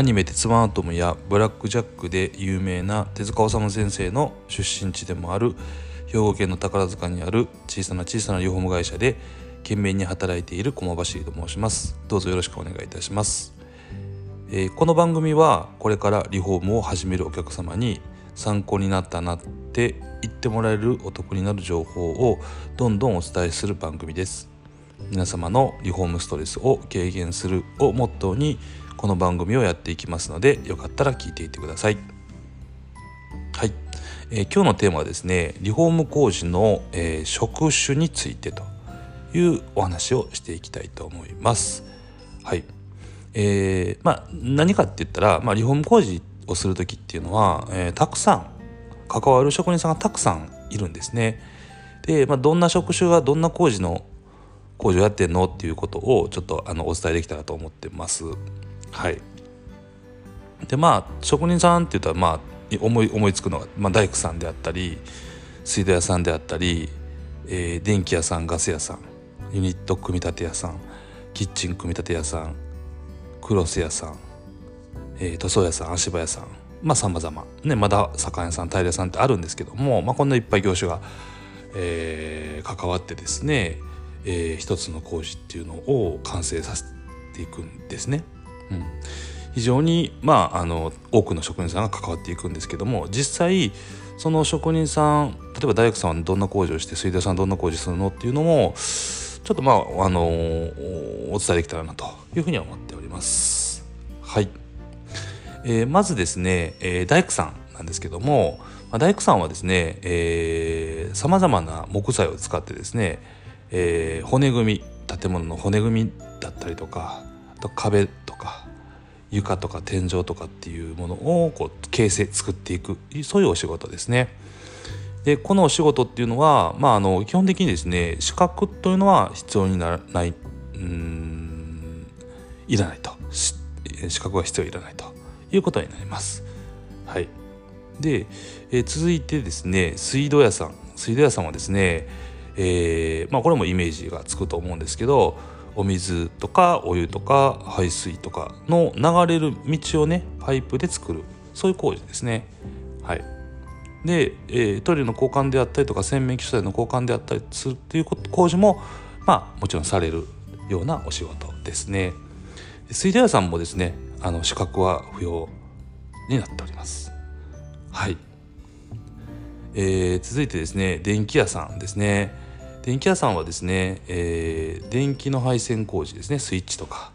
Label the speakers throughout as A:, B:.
A: アニメ「鉄腕アトム」や「ブラック・ジャック」で有名な手塚治虫先生の出身地でもある兵庫県の宝塚にある小さな小さなリフォーム会社で懸命に働いている駒走と申します。どうぞよろしくお願いいたします、えー、この番組はこれからリフォームを始めるお客様に参考になったなって言ってもらえるお得になる情報をどんどんお伝えする番組です。皆様のリフォームストレスを軽減するをモットーにこの番組をやっていきますのでよかったら聞いていってください。はい、えー、今日のテーマはですねリフォーム工事の、えー、職種についてというお話をしていきたいと思います。はい。えー、まあ何かって言ったら、まあ、リフォーム工事をする時っていうのは、えー、たくさん関わる職人さんがたくさんいるんですね。で、まあ、どんな職種がどんな工事の工事をやってんのっていうことをちょっとあのお伝えできたらと思ってます。はいでまあ職人さんって言ったらまあ思い思いつくのが、まあ、大工さんであったり水道屋さんであったり、えー、電気屋さんガス屋さんユニット組み立て屋さんキッチン組み立て屋さんクロス屋さん、えー、塗装屋さん足場屋さんまあさまざまねまだ酒屋さんタイル屋さんってあるんですけども、まあ、こんないっぱい業種が、えー、関わってですね、えー、一つの工事っていうのを完成させていくんですね。うん、非常に、まあ、あの多くの職人さんが関わっていくんですけども実際その職人さん例えば大工さんはどんな工事をして水道さんどんな工事するのっていうのもちょっとまああのお伝えできたらなというふうには思っております。はい、えー、まずですね、えー、大工さんなんですけども、まあ、大工さんはですねさまざまな木材を使ってですね、えー、骨組み建物の骨組みだったりとかと壁とか床とか天井とかっていうものをこう形成作っていくそういうお仕事ですね。でこのお仕事っていうのは、まあ、あの基本的にですね資格というのは必要にならないうんいらないと資格が必要いらないということになります。はい、で、え、続いてですね水道屋さん水道屋さんはですね、えーまあ、これもイメージがつくと思うんですけどお水とかお湯とか排水とかの流れる道をねパイプで作るそういう工事ですね。はい、で、えー、トイレの交換であったりとか洗面器素材の交換であったりするっていう工事もまあもちろんされるようなお仕事ですね。水道屋さんもですねあの資格は不要になっております。はい、えー、続いてですね電気屋さんですね。電気屋さんはですね、えー、電気の配線工事ですねスイッチとか、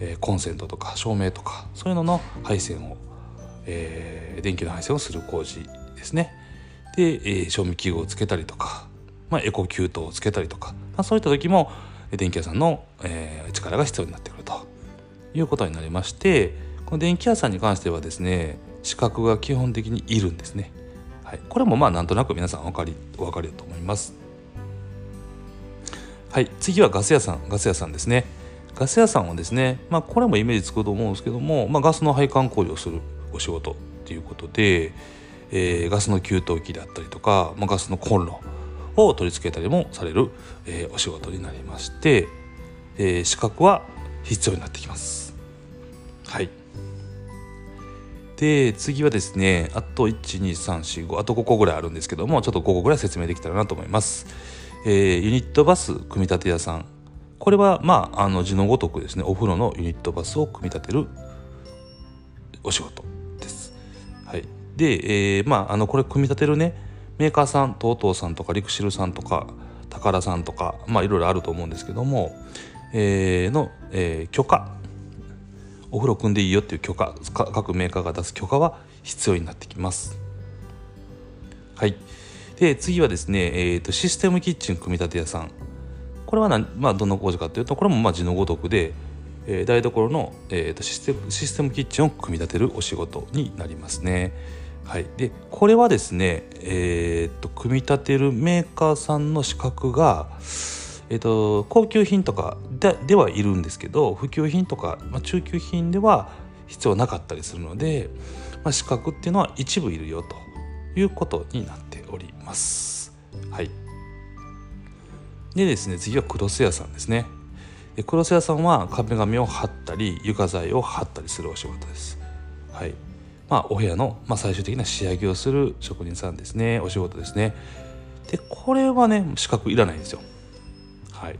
A: えー、コンセントとか照明とかそういうのの配線を、えー、電気の配線をする工事ですねで、えー、賞味器具をつけたりとか、まあ、エコキュートをつけたりとか、まあ、そういった時も電気屋さんの、えー、力が必要になってくるということになりましてこの電気屋さんに関してはですね資格が基本的にいるんですね。はい、これもまあなんとなく皆さんお分かりお分かりだと思います。はい次はガス屋さんガス屋さんですね。ガス屋さんはですねまあこれもイメージつくと思うんですけども、まあ、ガスの配管工事をするお仕事っていうことで、えー、ガスの給湯器であったりとか、まあ、ガスのコンロを取り付けたりもされる、えー、お仕事になりまして、えー、資格は必要になってきます。はい。で次はですねあと12345あと5個ぐらいあるんですけどもちょっと5個ぐらい説明できたらなと思います。えー、ユニットバス組み立て屋さんこれはまああの字のごとくですねお風呂のユニットバスを組み立てるお仕事です。はい、で、えー、まああのこれ組み立てるねメーカーさん TOTO さんとかリクシルさんとか宝さんとかまあいろいろあると思うんですけども、えー、の、えー、許可お風呂組んでいいよっていう許可各メーカーが出す許可は必要になってきます。はい。で次はですね、えーと、システムキッチン組み立て屋さんこれはな、まあ、どの工事かというとこれもまあ字のごとくで、えー、台所の、えーと、システムシステムキッチンを組み立てるお仕事になりますね。はい、でこれはですね、えーと、組み立てるメーカーさんの資格が、えー、と高級品とかでではいるんですけど普及品とか、まあ、中級品では必要なかったりするので、まあ、資格っていうのは一部いるよということになっております。はい、でですね次はクロス屋さんですね。クロス屋さんは壁紙を貼ったり床材を貼ったりするお仕事です。はい。まあお部屋の、まあ、最終的な仕上げをする職人さんですね。お仕事ですね。でこれはね資格いらないんですよ。はい、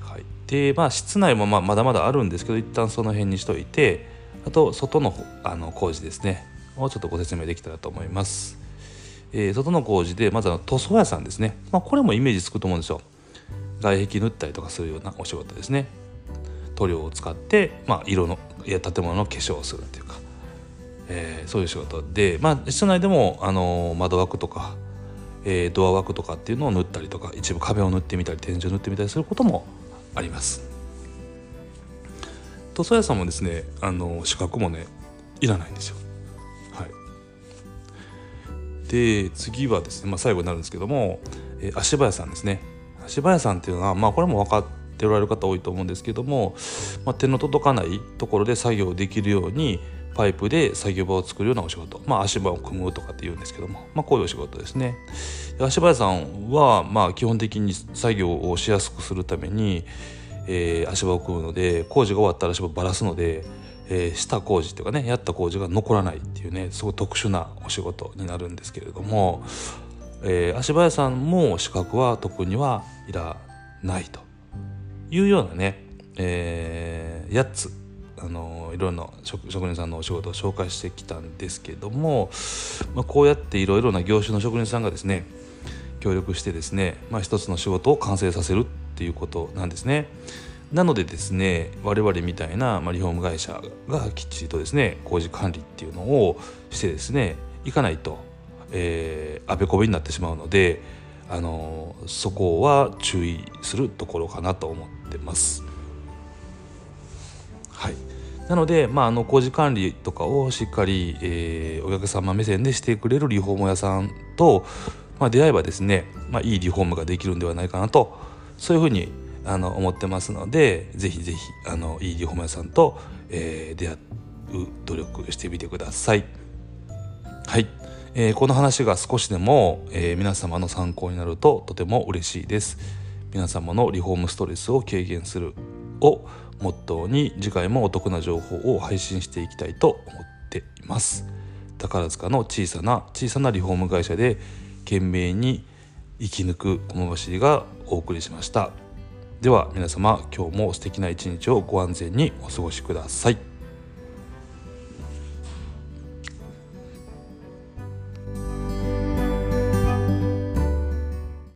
A: はい、でまあ室内もまあまだまだあるんですけど一旦その辺にしといてあと外のあの工事ですね。をちょっとご説明できたらと思います、えー、外の工事でまずは塗装屋さんですね、まあ、これもイメージつくと思うんですよ。外壁塗ったりとかするようなお仕事ですね。塗料を使って、まあ、色のいや建物の化粧をするっていうか、えー、そういう仕事で、まあ、室内でも、あのー、窓枠とかえー、ドア枠とかっていうのを塗ったりとか一部壁を塗ってみたり天井を塗ってみたりすることもあります。塗装屋さんもですねあの資格もねいらないんですよ。で次はですね、まあ、最後になるんですけども、えー、足場屋さんですね足場屋さんっていうのはまあこれも分かっておられる方多いと思うんですけども、まあ、手の届かないところで作業できるようにパイプで作業場を作るようなお仕事、まあ、足場を組むとかって言うんですけども、まあ、こういうお仕事ですね。足場屋さんは、まあ、基本的に作業をしやすくするために、えー、足場を組むので工事が終わったら足場をばらすので、えー、した工事っていうかねやった工事が残らないっていうねすごい特殊なお仕事になるんですけれども、えー、足場屋さんも資格は特にはいらないというようなね、えー、8つあのいろいろな職人さんのお仕事を紹介してきたんですけども、まあ、こうやっていろいろな業種の職人さんがですね協力してですね、まあ、一つの仕事を完成させるっていうことなんですね。なのでですね我々みたいな、ま、リフォーム会社がきっちりとですね工事管理っていうのをしてですねいかないと、えー、あべこべになってしまうのであのそこは注意するところかなと思ってます。はいなので、まあ、あの工事管理とかをしっかり、えー、お客様目線でしてくれるリフォーム屋さんと、まあ、出会えばですね、まあ、いいリフォームができるんではないかなとそういうふうにあの思ってますのでぜひぜひあのいいリフォーム屋さんと、えー、出会う努力してみてください。はい、えー、この話が少しでも、えー、皆様の参考になるととても嬉しいです。皆様のリフォームストレスを軽減するをモットーに次回もお得な情報を配信していきたいと思っています宝塚の小さな小さなリフォーム会社で懸命に生き抜く駒走りがお送りしましたでは皆様今日も素敵な一日をご安全にお過ごしください。